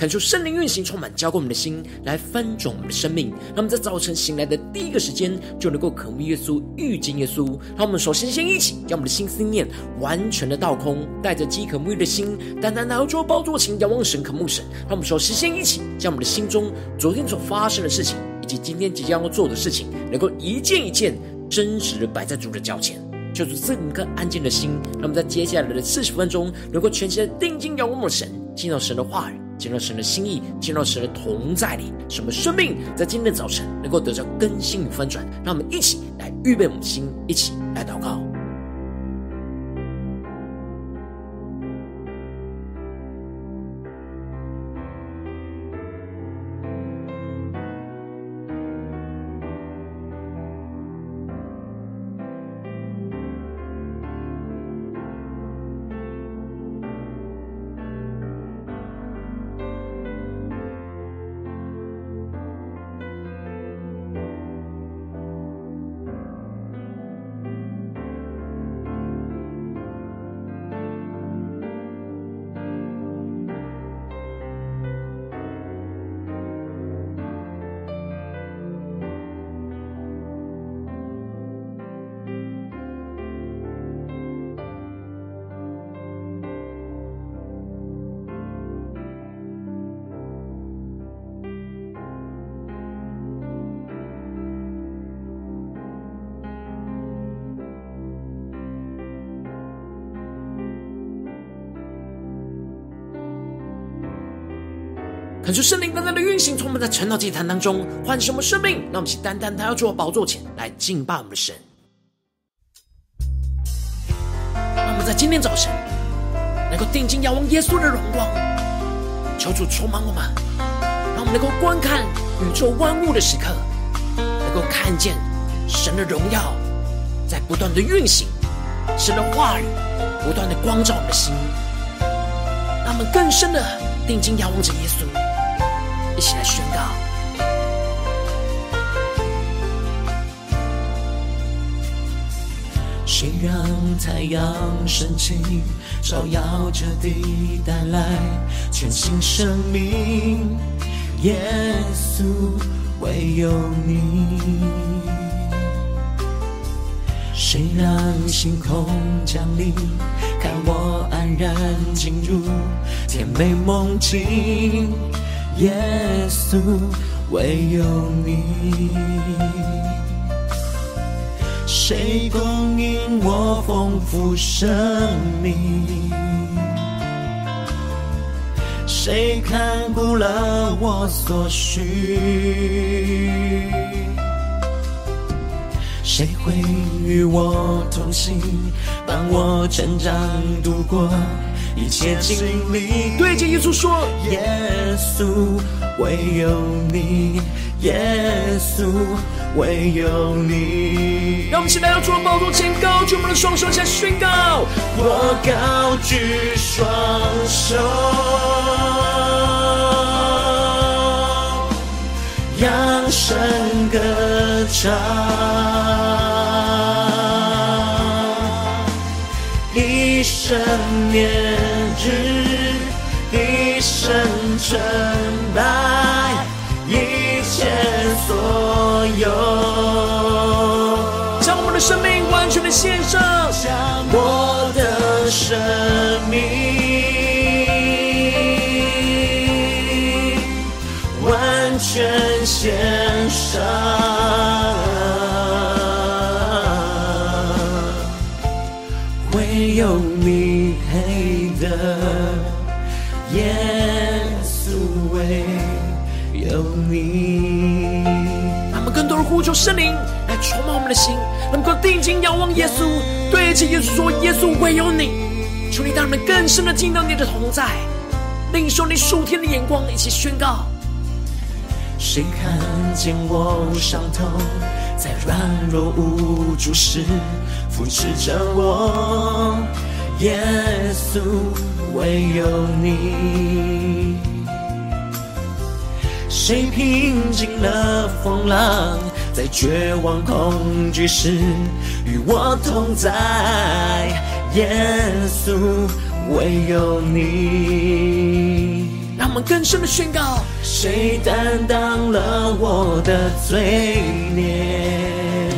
恳求圣灵运行，充满浇灌我们的心，来翻转我们的生命。让我们在早晨醒来的第一个时间，就能够渴慕耶稣、遇见耶稣。让我们首先先一起，将我们的心思念完全的倒空，带着饥渴沐浴的心，单单来到主宝座前，仰望神、渴慕神。让我们首先先一起，将我们的心中昨天所发生的事情，以及今天即将要做的事情，能够一件一件真实的摆在主的脚前，就是这一颗安静的心。那么在接下来的四十分钟，能够全心的定睛仰望神，听到神的话语。进入神的心意，进入神的同在里，什么生命在今天的早晨能够得到更新与翻转？让我们一起来预备我们的心，一起来祷告。感受圣灵单单的运行，从我们在晨祷祭坛当中唤醒我们生命。让我们一起单单他要做宝座前来敬拜我们的神。让我们在今天早晨能够定睛仰望耶稣的荣光，求主充满我们，让我们能够观看宇宙万物的时刻，能够看见神的荣耀在不断的运行，神的话语不断的光照我们的心，让我们更深的定睛仰望着耶稣。一起来宣告。谁让太阳升起，照耀着地，带来全新生命？耶稣，唯有你。谁让星空降临，看我安然进入甜美梦境？耶稣，唯有你，谁供应我丰富生命？谁看顾了我所需？谁会与我同行，伴我成长度过？一切经历，对着耶稣说：耶稣，唯有你；耶稣，唯有你。让我们一起来到主的宝座前，高举我们的双手，向宣告：我高举双手，扬声歌唱。一生念成败，一切所有，将我们的生命完全的献上，将我的生命完全献上。有你配得，稣唯有你。让我们更多的呼求圣灵来充满我们的心，能够定睛仰望耶稣，对着耶稣说：耶稣唯有你。求你让我们更深的进到你的同在，领受你属天的眼光，一起宣告。谁看见我伤痛，在软弱无助时扶持着我？耶稣，唯有你。谁平静了风浪？在绝望恐惧时，与我同在。耶稣，唯有你。让我们更深的宣告：谁担当了我的罪孽？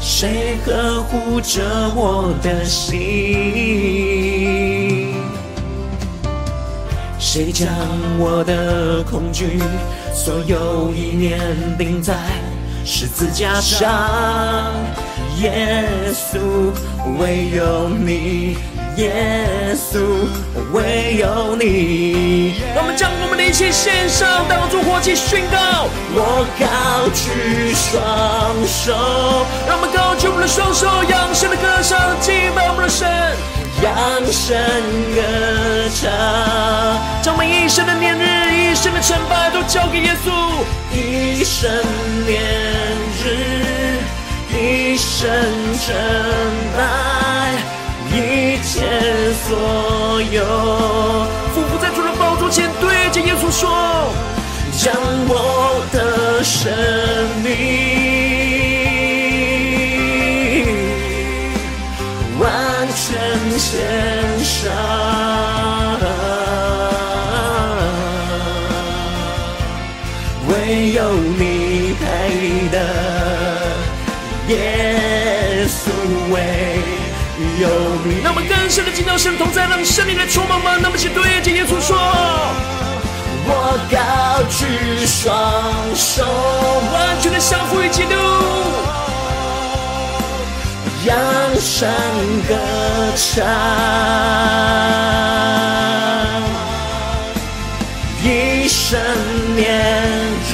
谁呵护着我的心？谁将我的恐惧所有意念钉在十字架上？耶稣，唯有你。耶稣，唯有你。让我们将我们的一切献上，当作活祭宣告。我高举双手，让我们高举我们的双手，扬声的歌声，敬拜我们的神，扬声歌唱，将我们一生的年日、一生的成败都交给耶稣，一生年日，一生成败。一切所有，俯伏在主的宝座前，对着耶稣说：将我的生命献上，唯有你配得，耶稣为。有你，那么更深的敬拜神同在，让生命来充满吗？那么请对着耶稣说：我高举双手，完全的降服于基督，扬声歌唱，一生年日，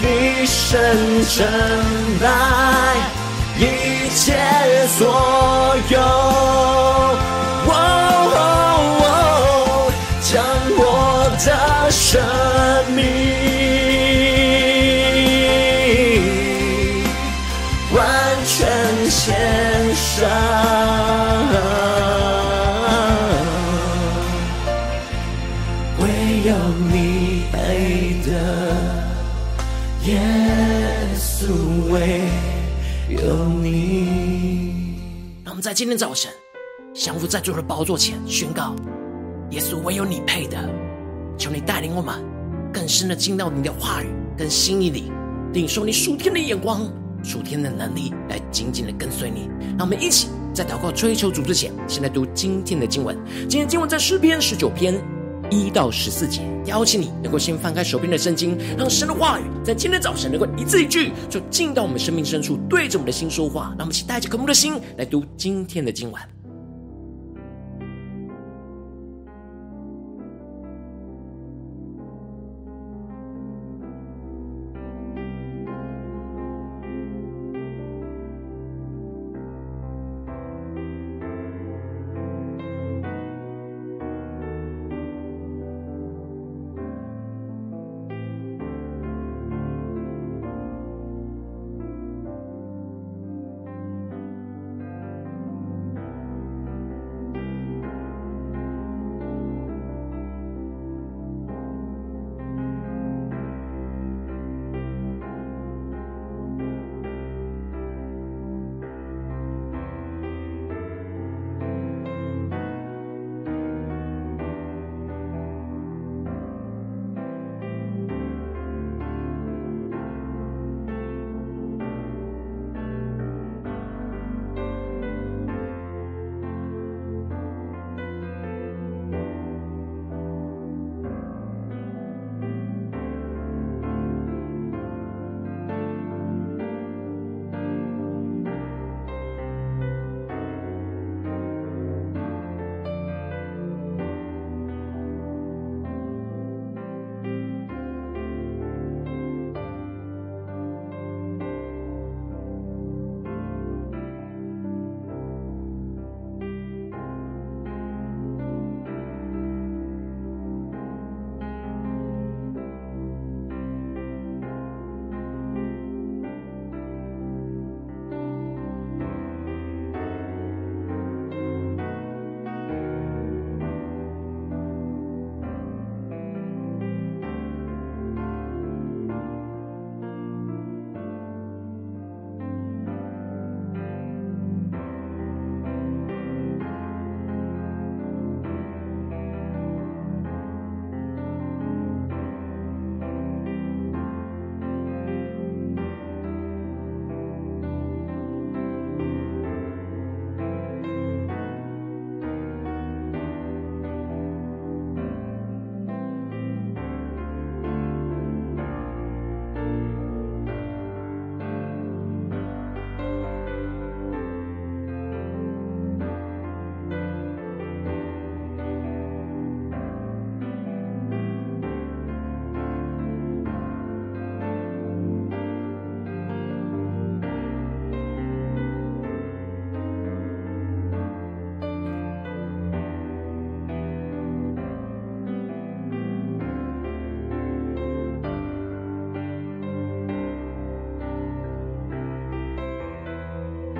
一生成败。一切所有，哦哦哦，将我的生命全献上，唯有你配得，耶稣唯。有你，让我们在今天早晨，降服在主的宝座前，宣告：耶稣，唯有你配的。求你带领我们更深的进到你的话语跟心意里，领受你属天的眼光、属天的能力，来紧紧的跟随你。让我们一起在祷告追求主之前，先来读今天的经文。今天经文在诗篇十九篇。一到十四节，邀请你能够先翻开手边的圣经，让神的话语在今天早晨能够一字一句，就进到我们生命深处，对着我们的心说话。让我们一起带着渴慕的心来读今天的经文。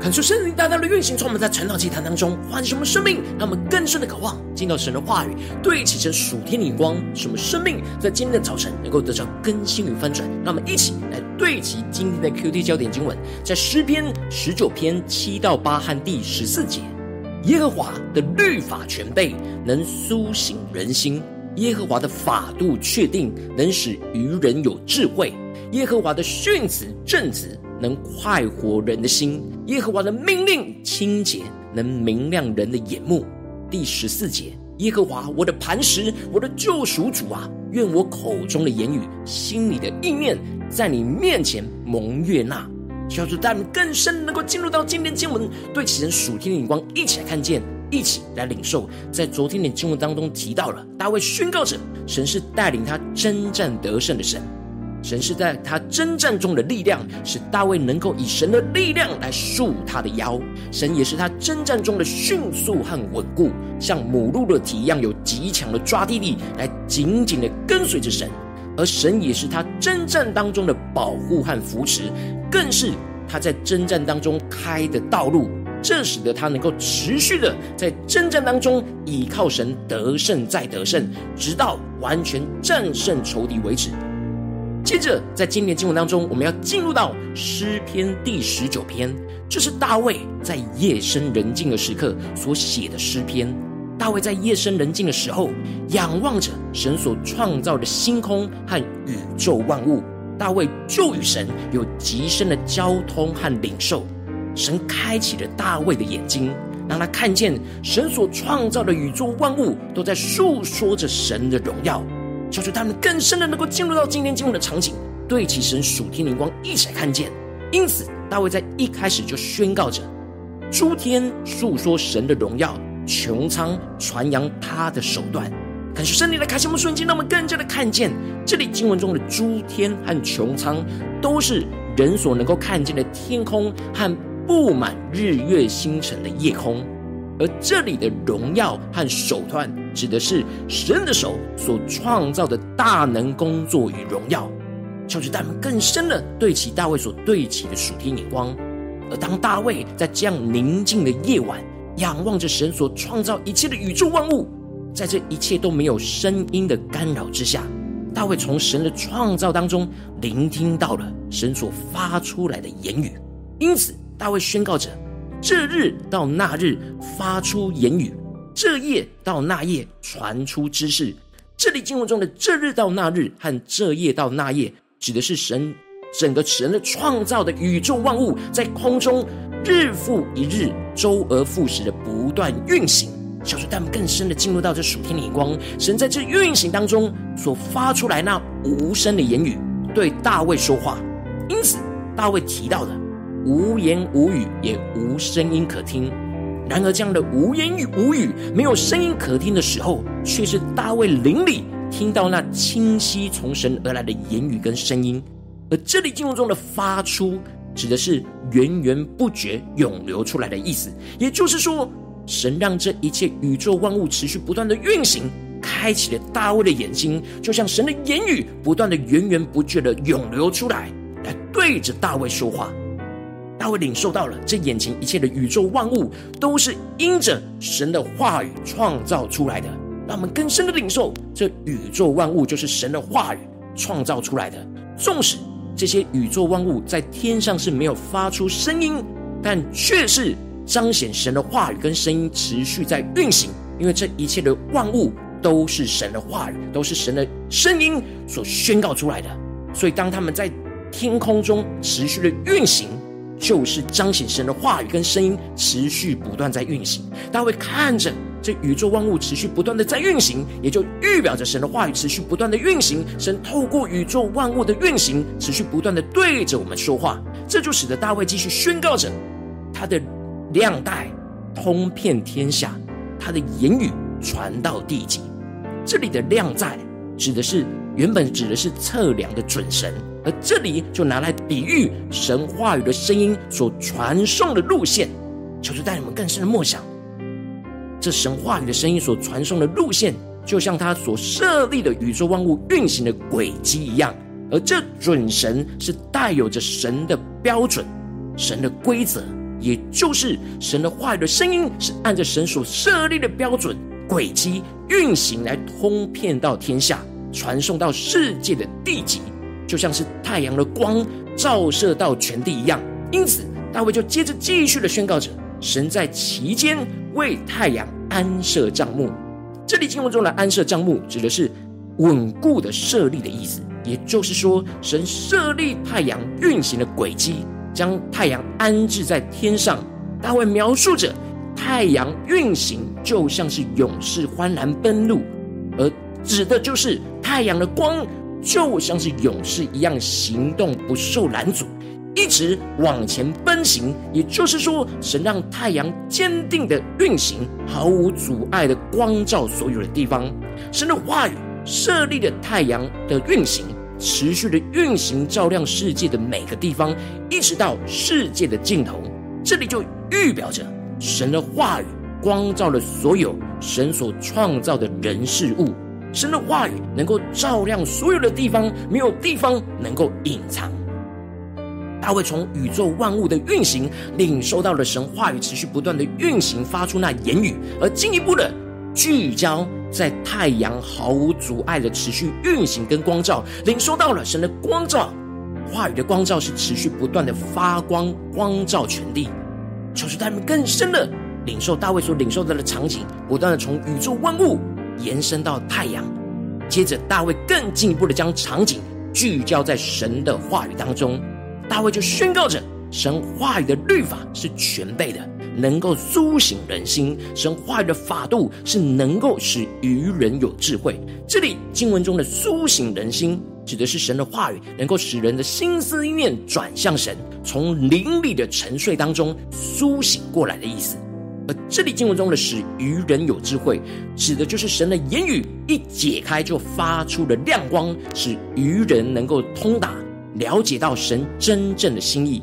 恳求圣灵大大的运行，从我们在晨祷祭坛当中唤醒我们生命，让我们更深的渴望进到神的话语，对齐成属天的光，什么生命在今天的早晨能够得到更新与翻转。让我们一起来对齐今天的 QT 焦点经文，在诗篇十九篇七到八和第十四节：耶和华的律法全备，能苏醒人心；耶和华的法度确定，能使愚人有智慧；耶和华的训词正直。能快活人的心，耶和华的命令清洁，能明亮人的眼目。第十四节，耶和华我的磐石，我的救赎主啊，愿我口中的言语，心里的意念，在你面前蒙悦纳。叫主带领更深，能够进入到今天经文，对其人属天的眼光，一起来看见，一起来领受。在昨天的经文当中提到了，大卫宣告着，神是带领他征战得胜的神。神是在他征战中的力量，使大卫能够以神的力量来束他的腰。神也是他征战中的迅速和稳固，像母鹿的蹄一样，有极强的抓地力，来紧紧的跟随着神。而神也是他征战当中的保护和扶持，更是他在征战当中开的道路。这使得他能够持续的在征战当中倚靠神，得胜再得胜，直到完全战胜仇敌为止。接着，在今天经文当中，我们要进入到诗篇第十九篇，这是大卫在夜深人静的时刻所写的诗篇。大卫在夜深人静的时候，仰望着神所创造的星空和宇宙万物，大卫就与神有极深的交通和领受。神开启了大卫的眼睛，让他看见神所创造的宇宙万物都在诉说着神的荣耀。求主他们更深的能够进入到今天经文的场景，对齐神属天灵光一起来看见。因此，大卫在一开始就宣告着：诸天述说神的荣耀，穹苍传扬他的手段。感谢圣灵的开启，我们瞬间让我们更加的看见，这里经文中的诸天和穹苍，都是人所能够看见的天空和布满日月星辰的夜空。而这里的荣耀和手段，指的是神的手所创造的大能工作与荣耀。求主带我们更深的对齐大卫所对齐的属天眼光。而当大卫在这样宁静的夜晚，仰望着神所创造一切的宇宙万物，在这一切都没有声音的干扰之下，大卫从神的创造当中聆听到了神所发出来的言语。因此，大卫宣告着。这日到那日发出言语，这夜到那夜传出知识。这里经文中的“这日到那日”和“这夜到那夜”，指的是神整个神的创造的宇宙万物在空中日复一日、周而复始的不断运行。小主，带我们更深的进入到这属天的眼光，神在这运行当中所发出来那无声的言语，对大卫说话。因此，大卫提到的。无言无语，也无声音可听。然而，这样的无言与无语、没有声音可听的时候，却是大卫灵里听到那清晰从神而来的言语跟声音。而这里经文中的“发出”，指的是源源不绝涌流出来的意思。也就是说，神让这一切宇宙万物持续不断的运行，开启了大卫的眼睛，就像神的言语不断的源源不绝的涌流出来，来对着大卫说话。大卫领受到了这眼前一切的宇宙万物，都是因着神的话语创造出来的。让我们更深的领受，这宇宙万物就是神的话语创造出来的。纵使这些宇宙万物在天上是没有发出声音，但却是彰显神的话语跟声音持续在运行。因为这一切的万物都是神的话语，都是神的声音所宣告出来的。所以当他们在天空中持续的运行，就是彰显神的话语跟声音持续不断在运行，大卫看着这宇宙万物持续不断的在运行，也就预表着神的话语持续不断的运行。神透过宇宙万物的运行，持续不断的对着我们说话，这就使得大卫继续宣告着他的量带通遍天下，他的言语传到地极。这里的量带指的是原本指的是测量的准绳。而这里就拿来比喻神话语的声音所传送的路线，求主带你们更深的默想，这神话语的声音所传送的路线，就像他所设立的宇宙万物运行的轨迹一样。而这准神是带有着神的标准、神的规则，也就是神的话语的声音，是按着神所设立的标准轨迹运行，来通遍到天下，传送到世界的地极，就像是太阳的光照射到全地一样。因此，大卫就接着继续的宣告着：神在其间为太阳安设帐幕。这里经文中的安设帐幕，指的是稳固的设立的意思。也就是说，神设立太阳运行的轨迹。将太阳安置在天上，大卫描述着太阳运行就像是勇士欢然奔路，而指的就是太阳的光就像是勇士一样行动不受拦阻，一直往前奔行。也就是说，神让太阳坚定的运行，毫无阻碍的光照所有的地方。神的话语设立了太阳的运行。持续的运行，照亮世界的每个地方，一直到世界的尽头。这里就预表着神的话语光照了所有神所创造的人事物。神的话语能够照亮所有的地方，没有地方能够隐藏。大卫从宇宙万物的运行，领受到了神话语持续不断的运行，发出那言语，而进一步的聚焦。在太阳毫无阻碍的持续运行跟光照，领受到了神的光照，话语的光照是持续不断的发光，光照全地。求主带领更深的领受大卫所领受到的场景，不断的从宇宙万物延伸到太阳。接着大卫更进一步的将场景聚焦在神的话语当中，大卫就宣告着神话语的律法是全备的。能够苏醒人心，神话语的法度是能够使愚人有智慧。这里经文中的苏醒人心，指的是神的话语能够使人的心思意念转向神，从灵里的沉睡当中苏醒过来的意思。而这里经文中的使愚人有智慧，指的就是神的言语一解开就发出了亮光，使愚人能够通达了解到神真正的心意，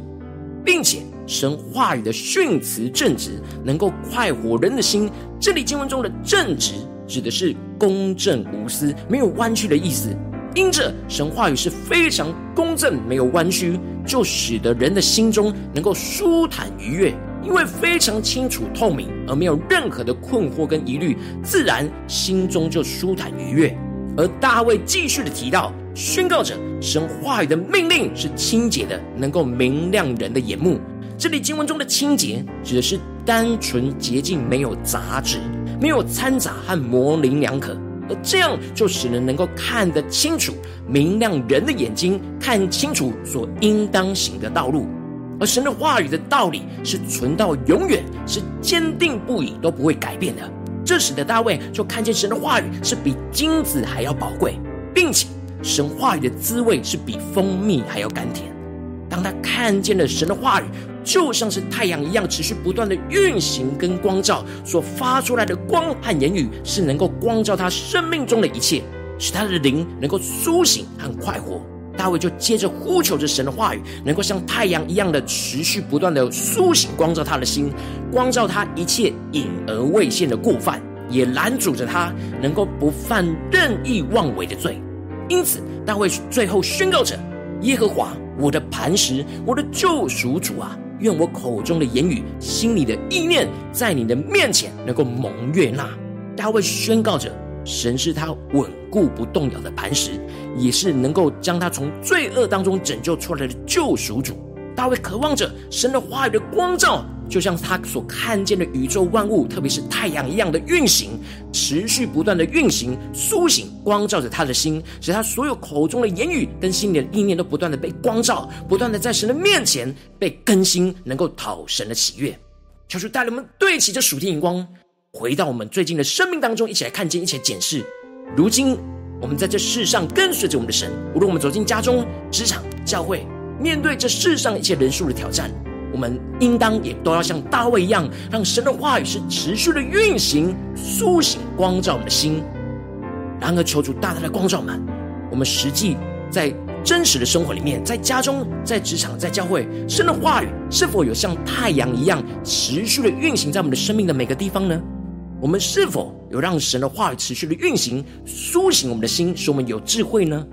并且。神话语的训词正直，能够快活人的心。这里经文中的正直，指的是公正无私、没有弯曲的意思。因着神话语是非常公正、没有弯曲，就使得人的心中能够舒坦愉悦，因为非常清楚透明，而没有任何的困惑跟疑虑，自然心中就舒坦愉悦。而大卫继续的提到，宣告着神话语的命令是清洁的，能够明亮人的眼目。这里经文中的清洁，指的是单纯洁净，没有杂质，没有掺杂和模棱两可，而这样就使人能够看得清楚，明亮人的眼睛，看清楚所应当行的道路。而神的话语的道理是存到永远，是坚定不移，都不会改变的。这使得大卫就看见神的话语是比金子还要宝贵，并且神话语的滋味是比蜂蜜还要甘甜。当他看见了神的话语，就像是太阳一样，持续不断的运行跟光照所发出来的光和言语，是能够光照他生命中的一切，使他的灵能够苏醒和快活。大卫就接着呼求着神的话语，能够像太阳一样的持续不断的苏醒，光照他的心，光照他一切隐而未现的过犯，也拦阻着他能够不犯任意妄为的罪。因此，大卫最后宣告着：耶和华，我的磐石，我的救赎主啊！愿我口中的言语、心里的意念，在你的面前能够蒙悦纳。大卫宣告着：神是他稳固不动摇的磐石，也是能够将他从罪恶当中拯救出来的救赎主。大卫渴望着神的话语的光照。就像他所看见的宇宙万物，特别是太阳一样的运行，持续不断的运行，苏醒，光照着他的心，使他所有口中的言语跟心里的意念都不断的被光照，不断的在神的面前被更新，能够讨神的喜悦。求主带领我们对齐这属天荧光，回到我们最近的生命当中，一起来看见，一起来检视。如今我们在这世上跟随着我们的神，无论我们走进家中、职场、教会，面对这世上一切人数的挑战。我们应当也都要像大卫一样，让神的话语是持续的运行、苏醒、光照我们的心。然而，求主大大的光照们，我们实际在真实的生活里面，在家中、在职场、在教会，神的话语是否有像太阳一样持续的运行在我们的生命的每个地方呢？我们是否有让神的话语持续的运行、苏醒我们的心，使我们有智慧呢？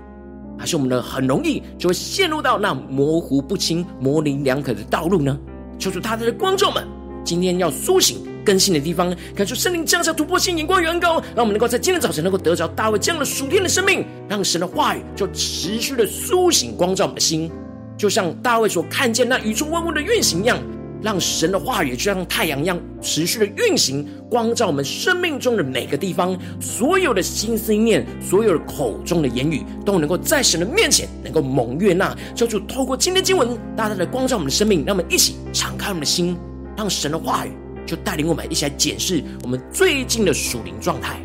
还是我们呢，很容易就会陷入到那模糊不清、模棱两可的道路呢？求主大大的光照们，今天要苏醒更新的地方，感受圣灵降下突破性眼光远高，让我们能够在今天早晨能够得着大卫这样的属天的生命，让神的话语就持续的苏醒光照我们的心，就像大卫所看见那宇宙万物的运行一样。让神的话语就像太阳一样持续的运行，光照我们生命中的每个地方，所有的心思念，所有的口中的言语，都能够在神的面前能够蒙悦纳。求主透过今天经文，大大的光照我们的生命，让我们一起敞开我们的心，让神的话语就带领我们一起来检视我们最近的属灵状态。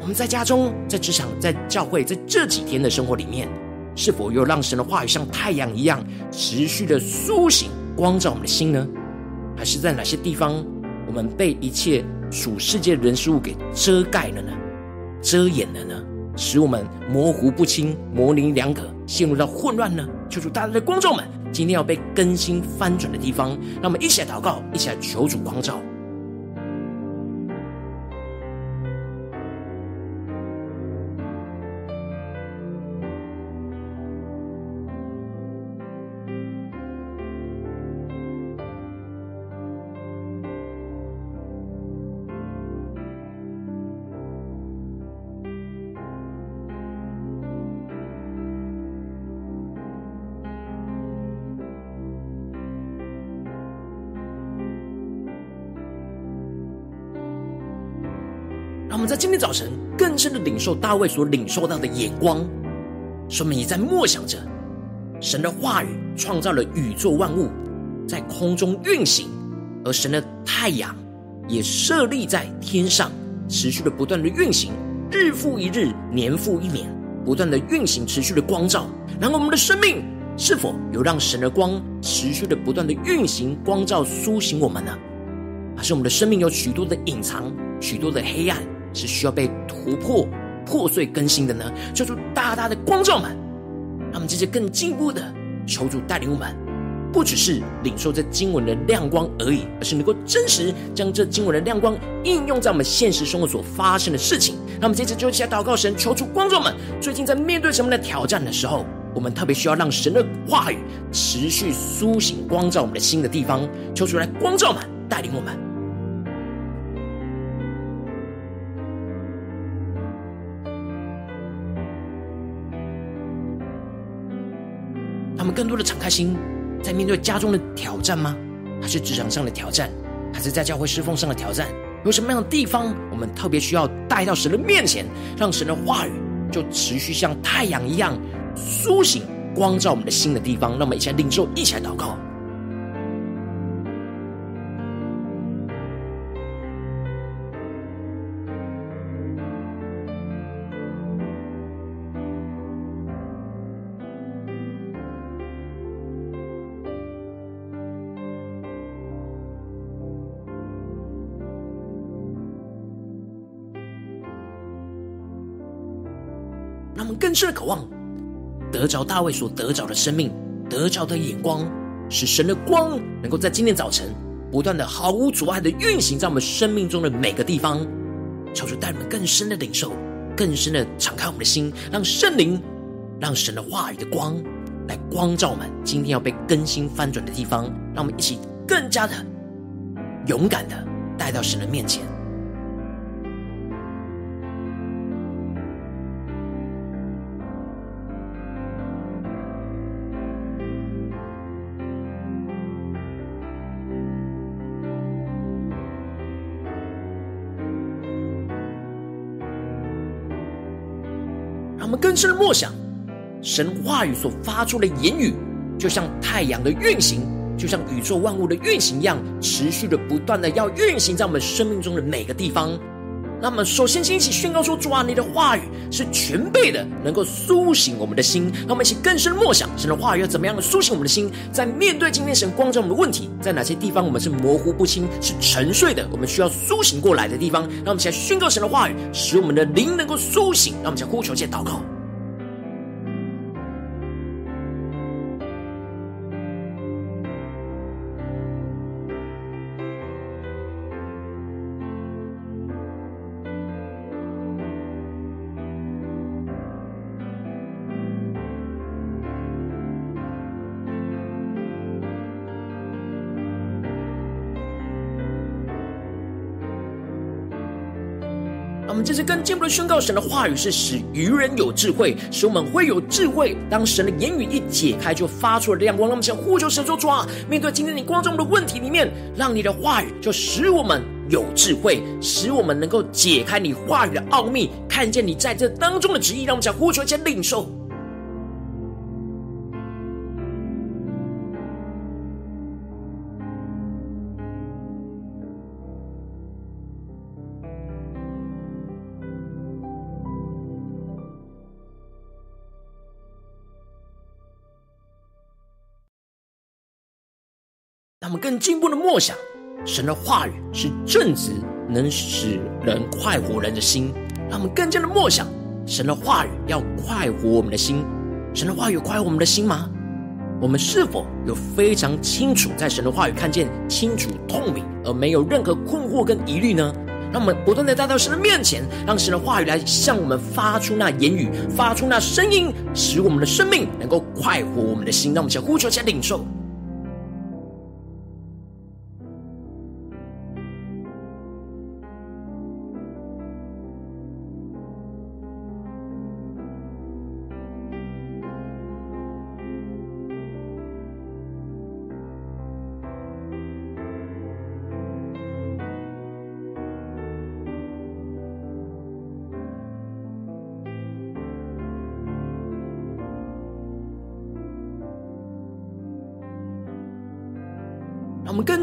我们在家中、在职场、在教会，在这几天的生活里面，是否又让神的话语像太阳一样持续的苏醒、光照我们的心呢？还是在哪些地方，我们被一切属世界人事物给遮盖了呢？遮掩了呢？使我们模糊不清、模棱两可，陷入到混乱呢？求主大家的观众们，今天要被更新翻转的地方，让我们一起来祷告，一起来求主光照。在今天早晨更深的领受大卫所领受到的眼光，说明也在默想着神的话语创造了宇宙万物，在空中运行，而神的太阳也设立在天上，持续的不断的运行，日复一日，年复一年，不断的运行，持续的光照。然后我们的生命是否有让神的光持续的不断的运行、光照、苏醒我们呢？还是我们的生命有许多的隐藏，许多的黑暗？是需要被突破、破碎、更新的呢？求主大大的光照们，让我们这些更进步的求主带领我们，不只是领受这经文的亮光而已，而是能够真实将这经文的亮光应用在我们现实生活所发生的事情。那我们接着就一起来祷告神，求主光照们。最近在面对什么的挑战的时候，我们特别需要让神的话语持续苏醒、光照我们的心的地方，求主来光照们，带领我们。更多的敞开心，在面对家中的挑战吗？还是职场上的挑战？还是在教会侍奉上的挑战？有什么样的地方，我们特别需要带到神的面前，让神的话语就持续像太阳一样苏醒、光照我们的心的地方？那么一起来领受，一起来祷告。更深的渴望，得着大卫所得着的生命，得着的眼光，使神的光能够在今天早晨不断的毫无阻碍的运行在我们生命中的每个地方。求主带我们更深的领受，更深的敞开我们的心，让圣灵，让神的话语的光来光照我们今天要被更新翻转的地方。让我们一起更加的勇敢的带到神的面前。们更深的默想，神话语所发出的言语，就像太阳的运行，就像宇宙万物的运行一样，持续的不断的要运行在我们生命中的每个地方。那么，首先先一起宣告说：“主啊，你的话语是全备的，能够苏醒我们的心。”让我们一起更深默想，神的话语要怎么样的苏醒我们的心？在面对今天神光照我们的问题，在哪些地方我们是模糊不清、是沉睡的？我们需要苏醒过来的地方，让我们一起宣告神的话语，使我们的灵能够苏醒。让我们一起呼求、借祷告。们这次更进一步的宣告，神的话语是使愚人有智慧，使我们会有智慧。当神的言语一解开，就发出了亮光。那么想呼求神说：主啊，面对今天你光照我们的问题里面，让你的话语就使我们有智慧，使我们能够解开你话语的奥秘，看见你在这当中的旨意。让我们想呼求先领受。让我们更进步的默想，神的话语是正直，能使人快活人的心。让我们更加的默想，神的话语要快活我们的心。神的话语快活我们的心吗？我们是否有非常清楚在神的话语看见清楚透明，而没有任何困惑跟疑虑呢？让我们不断的带到神的面前，让神的话语来向我们发出那言语，发出那声音，使我们的生命能够快活我们的心。让我们先呼求，先领受。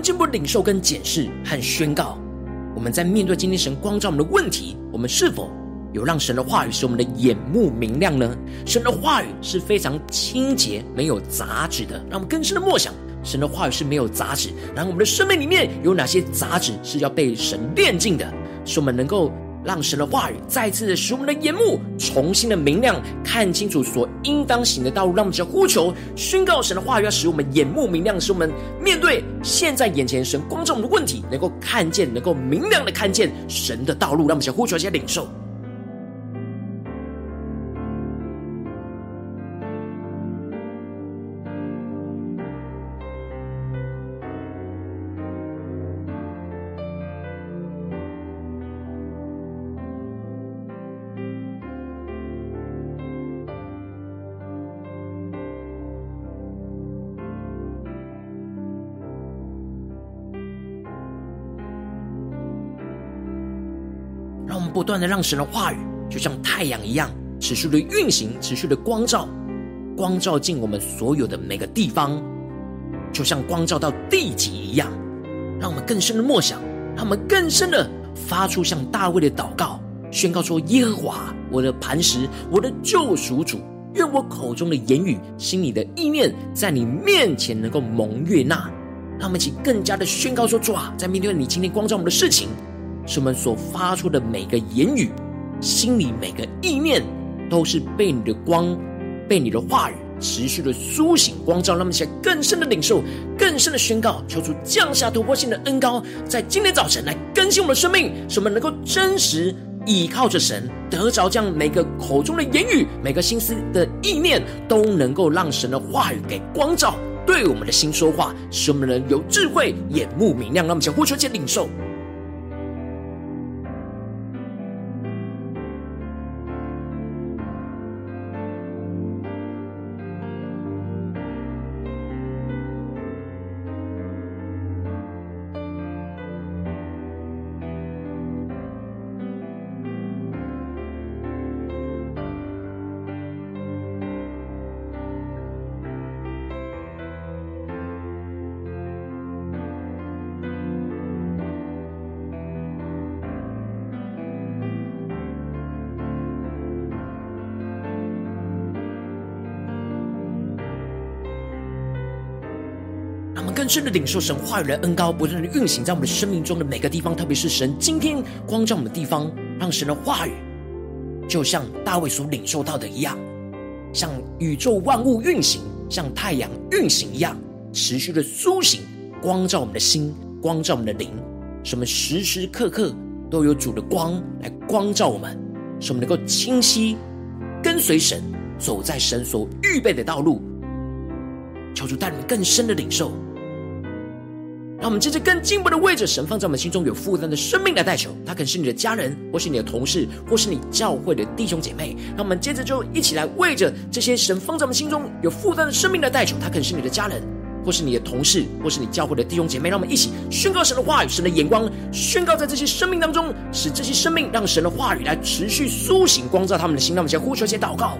进一步领受、跟检视和宣告。我们在面对今天神光照我们的问题，我们是否有让神的话语使我们的眼目明亮呢？神的话语是非常清洁、没有杂质的。让我们更深的默想，神的话语是没有杂质。然后我们的生命里面有哪些杂质是要被神炼净的，使我们能够。让神的话语再次的使我们的眼目重新的明亮，看清楚所应当行的道路。让我们只要呼求宣告神的话语，要使我们眼目明亮，使我们面对现在眼前神光照我们的问题，能够看见，能够明亮的看见神的道路。让我们只要呼求一下领受。不断的让神的话语，就像太阳一样，持续的运行，持续的光照，光照进我们所有的每个地方，就像光照到地极一样。让我们更深的默想，让我们更深的发出像大卫的祷告，宣告说：耶和华，我的磐石，我的救赎主，愿我口中的言语，心里的意念，在你面前能够蒙悦纳。让我们一起更加的宣告说：主啊，在面对你今天光照我们的事情。使我们所发出的每个言语，心里每个意念，都是被你的光，被你的话语持续的苏醒光照，让我们起来更深的领受，更深的宣告，求主降下突破性的恩膏，在今天早晨来更新我们的生命，使我们能够真实倚靠着神，得着这样每个口中的言语，每个心思的意念，都能够让神的话语给光照，对我们的心说话，使我们能有智慧，眼目明亮，让我们起来呼求，且领受。更深的领受神话语的恩膏，不断的运行在我们的生命中的每个地方，特别是神今天光照我们的地方，让神的话语就像大卫所领受到的一样，像宇宙万物运行，像太阳运行一样，持续的苏醒，光照我们的心，光照我们的灵，使我们时时刻刻都有主的光来光照我们，使我们能够清晰跟随神，走在神所预备的道路。求主带领更深的领受。让我们接着更进一步的为着神放在我们心中有负担的生命来代求，他可能是你的家人，或是你的同事，或是你教会的弟兄姐妹。让我们接着就一起来为着这些神放在我们心中有负担的生命来代求，他可能是你的家人，或是你的同事，或是你教会的弟兄姐妹。让我们一起宣告神的话语，神的眼光宣告在这些生命当中，使这些生命让神的话语来持续苏醒光照他们的心。让我们先呼求，先祷告。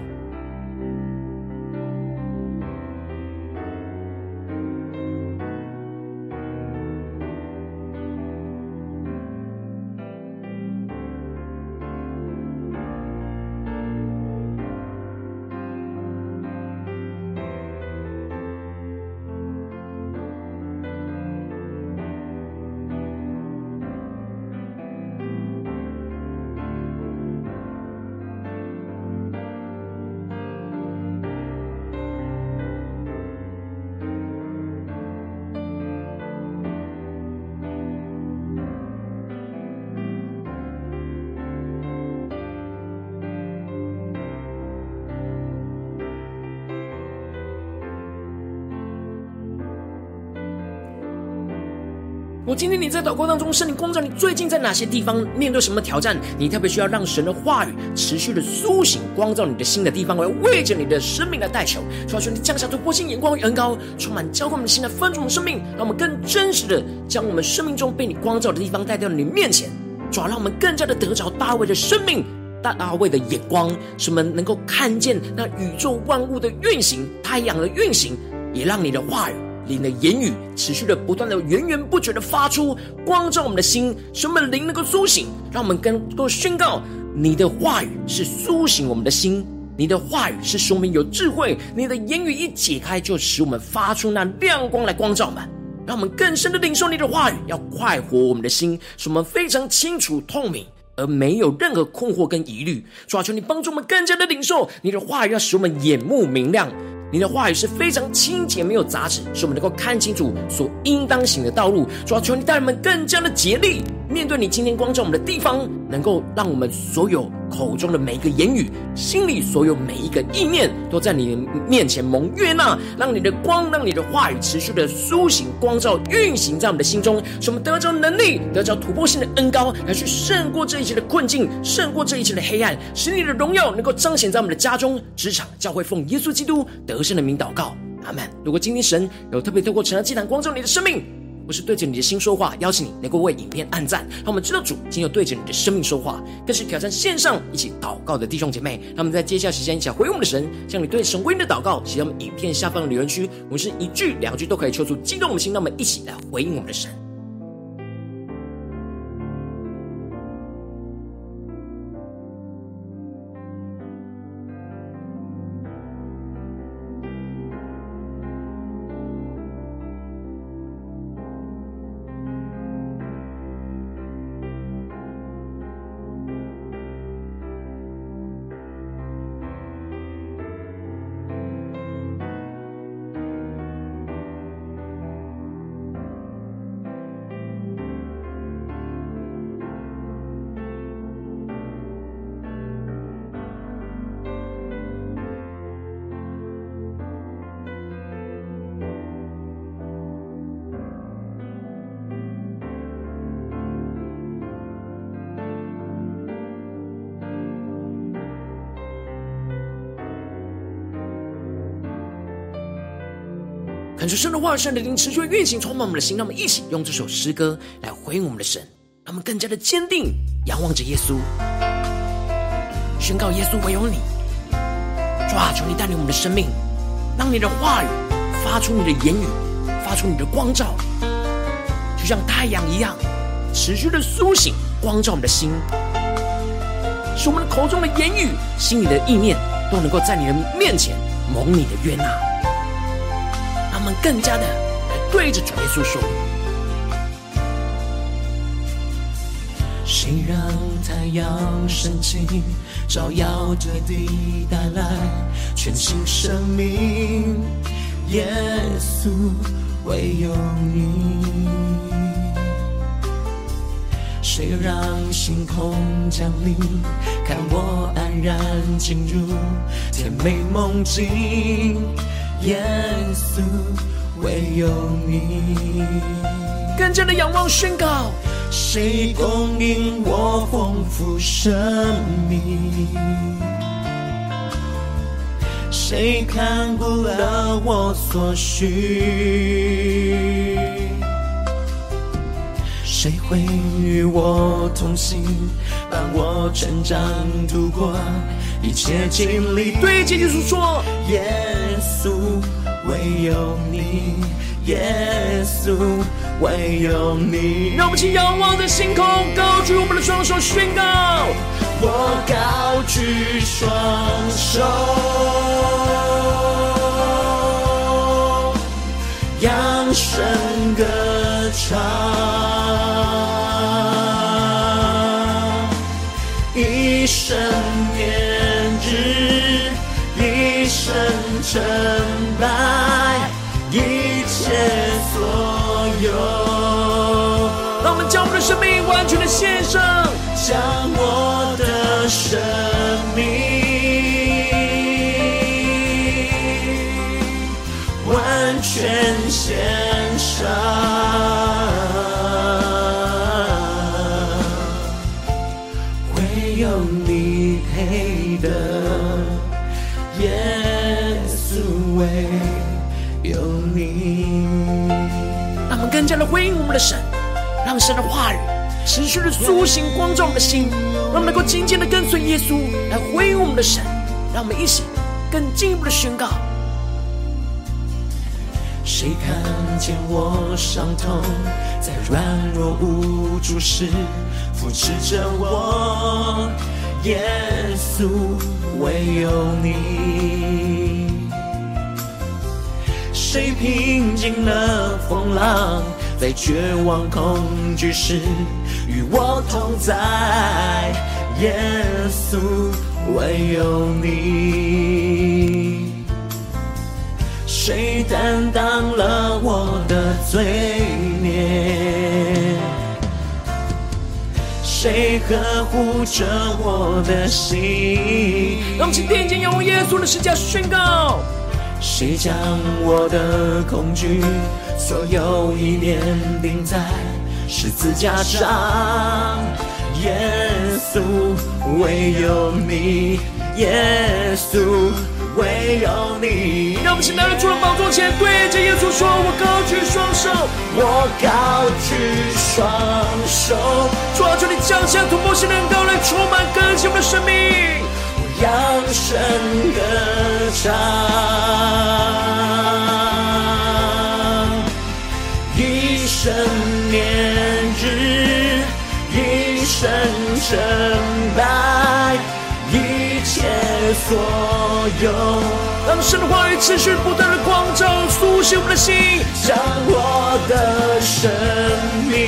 今天你在祷告当中，圣灵光照你，最近在哪些地方面对什么挑战？你特别需要让神的话语持续的苏醒光照你的心的地方，我要为着你的生命来代求。求你降下突破性眼光与恩膏，充满浇灌我们的心来分足我们生命，让我们更真实的将我们生命中被你光照的地方带到你面前。主要让我们更加的得着大卫的生命，大卫的眼光，使我们能够看见那宇宙万物的运行，太阳的运行，也让你的话语。灵的言语持续的不断的源源不绝的发出光照我们的心，使我们灵能够苏醒，让我们更多宣告你的话语是苏醒我们的心，你的话语是使我们有智慧，你的言语一解开就使我们发出那亮光来光照我们，让我们更深的领受你的话语，要快活我们的心，使我们非常清楚透明，而没有任何困惑跟疑虑。主啊，求你帮助我们更加的领受你的话语，要使我们眼目明亮。你的话语是非常清洁，没有杂质，使我们能够看清楚所应当行的道路。主要求你带人们更加的竭力，面对你今天光照我们的地方，能够让我们所有口中的每一个言语，心里所有每一个意念，都在你的面前蒙悦纳。让你的光，让你的话语持续的苏醒光照，运行在我们的心中，使我们得着能力，得着突破性的恩膏，来去胜过这一切的困境，胜过这一切的黑暗，使你的荣耀能够彰显在我们的家中、职场、教会，奉耶稣基督得胜的名祷告，阿门。如果今天神有特别透过晨祷祭坛光照你的生命，不是对着你的心说话，邀请你能够为影片按赞，让我们知道主今天对着你的生命说话，更是挑战线上一起祷告的弟兄姐妹。让我们在接下来时间一起回应我们的神，向你对神回应的祷告写在我们影片下方的留言区，我们是一句两句都可以求出激动我们的心，那我们一起来回应我们的神。感受神的话语，神的灵持续运行，充满我们的心。让我们一起用这首诗歌来回应我们的神，让我们更加的坚定，仰望着耶稣，宣告耶稣唯有你。主啊，求你带领我们的生命，让你的话语发出你的言语，发出你的光照，就像太阳一样，持续的苏醒，光照我们的心，使我们口中的言语、心里的意念，都能够在你的面前蒙你的悦纳。我们更加的来对着主耶稣说：“谁让太阳升起，照耀着地，带来全新生命？耶稣，唯有你。谁让星空降临，看我安然进入甜美梦境？”耶稣，唯有你。更加的仰望宣告。谁供应我丰富生命？谁看顾了我所需？谁会与我同行，伴我成长，度过一切经历？对耶稣说，耶稣，唯有你，耶稣。唯有你，让我们请仰望的星空，高举我们的双手，宣告：我高举双手，扬声歌唱，生念日，一生成败，一切所。有，让我们将我们的生命完全的献上，将我的生的神，让神的话语持续的苏醒光照我们的心，让我们能够紧紧的跟随耶稣来回应我们的神，让我们一起更进一步的宣告。谁看见我伤痛，在软弱无助时扶持着我？耶稣，唯有你。谁平静了风浪，在绝望恐惧时与我同在？耶稣，唯有你。谁担当了我的罪孽？谁呵护着我的心？让我们请天天仰望耶稣的十架宣告。谁将我的恐惧所有意念钉在十字架上？耶稣，唯有你，耶稣，唯有你。让我们现在出了宝座前，对着耶稣说：“我高举双手，我高举双手，主啊，求你降下突破性的恩膏来充满更新我们的生命。”扬声歌唱，生念日，一生称拜，一切所有。让神的话语持续不断的光照，苏醒我们的心，将我的生命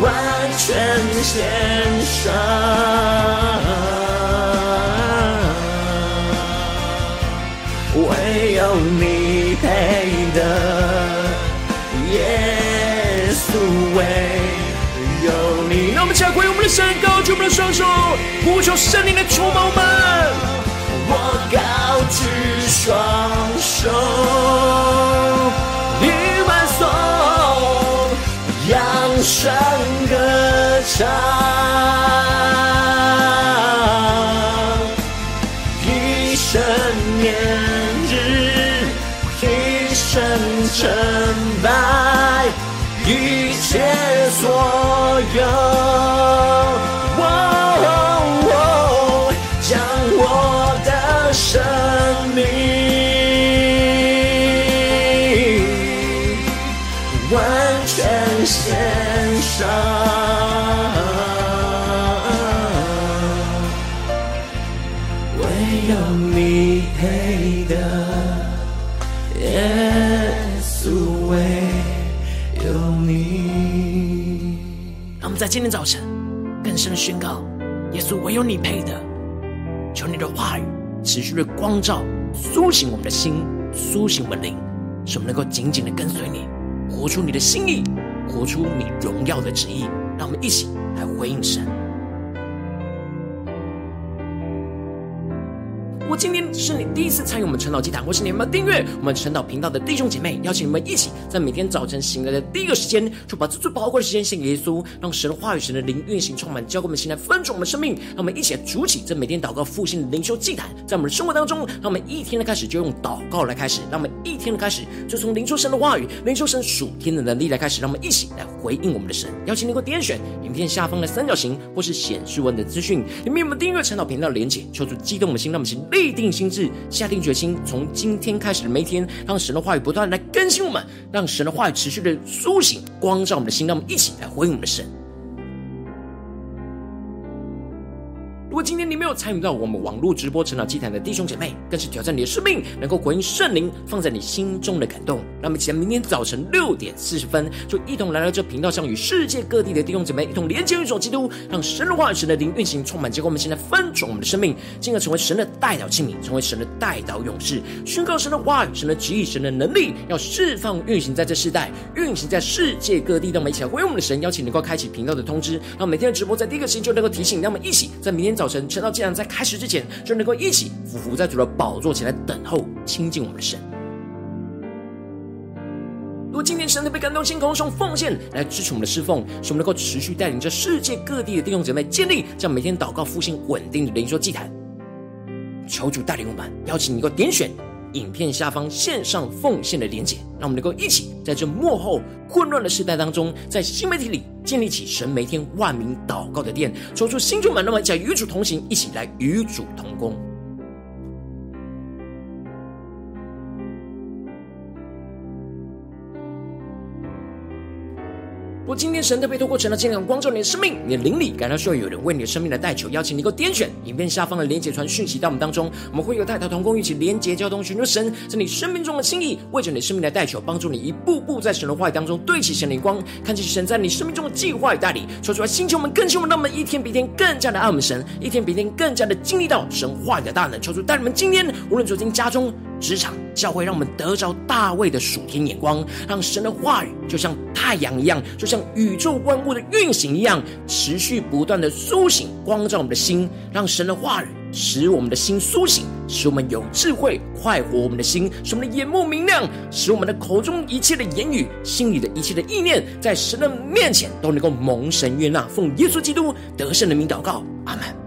完。全献上，举我们的双手，呼求圣灵的触摸更深的宣告：耶稣，唯有你配的。求你的话语持续的光照，苏醒我们的心，苏醒我们灵，使我们能够紧紧的跟随你，活出你的心意。活出你荣耀的旨意，让我们一起来回应神。我今天是你第一次参与我们晨祷祭坛，或是你有没有订阅我们晨祷频道的弟兄姐妹，邀请你们一起在每天早晨醒来的第一个时间，就把这最宝贵的时间献给耶稣，让神的话语、神的灵运行充满，交给我们现在分盛我们的生命。让我们一起来筑起这每天祷告复兴的灵修祭坛，在我们的生活当中，让我们一天的开始就用祷告来开始，让我们一天的开始就从灵修神的话语、灵修神属天的能力来开始，让我们一起来回应我们的神。邀请你给我点选影片下方的三角形，或是显示文的资讯，里面有我们订阅晨祷频道连结，求主激动我们心，让我们心立定心志，下定决心，从今天开始的每一天，让神的话语不断来更新我们，让神的话语持续的苏醒、光照我们的心，让我们一起来回应我们的神。今天你没有参与到我们网络直播成长祭坛的弟兄姐妹，更是挑战你的生命，能够回应圣灵放在你心中的感动。那么，期待明天早晨六点四十分，就一同来到这频道上，与世界各地的弟兄姐妹一同连接、运作基督，让神的话语、神的灵运行充满，结果我们现在分盛我们的生命，进而成为神的代祷器皿，成为神的代祷勇士，宣告神的话语、神的旨意、神的能力，要释放运行在这世代，运行在世界各地。让我们一起来回应我们的神，邀请能够开启频道的通知，让每天的直播在第一个时间就能够提醒，让我们一起在明天。早晨，晨祷祭坛在开始之前，就能够一起俯伏在主的宝座前来等候亲近我们的神。如果今天神特别感动，心，空中奉献来支持我们的侍奉，使我们能够持续带领着世界各地的弟兄姐妹建立这样每天祷告复兴稳定的灵修祭坛。求主带领我们，邀请你能够点选影片下方线上奉献的连结，让我们能够一起在这幕后混乱的时代当中，在新媒体里。建立起神每天万名祷告的殿，抽出心中满，那么将与主同行，一起来与主同工。如果今天神特别透过神的见证光照你的生命，你的灵里感到需要有人为你的生命来代求，邀请你能够点选影片下方的连结传讯息到我们当中，我们会有代祷同工一起连结交通，寻求神在你生命中的心意，为着你生命来代求，帮助你一步步在神的话语当中对齐神的光，看见神在你生命中的计划与带领，说出来，星球们更新我们，让我们一天比一天更加的爱我们神，一天比一天更加的经历到神话语的大能，求主带你们今天无论走进家中。职场教会，让我们得着大卫的属天眼光，让神的话语就像太阳一样，就像宇宙万物的运行一样，持续不断的苏醒光照我们的心，让神的话语使我们的心苏醒，使我们有智慧，快活我们的心，使我们的眼目明亮，使我们的口中一切的言语，心里的一切的意念，在神的面前都能够蒙神悦纳。奉耶稣基督得胜的名祷告，阿门。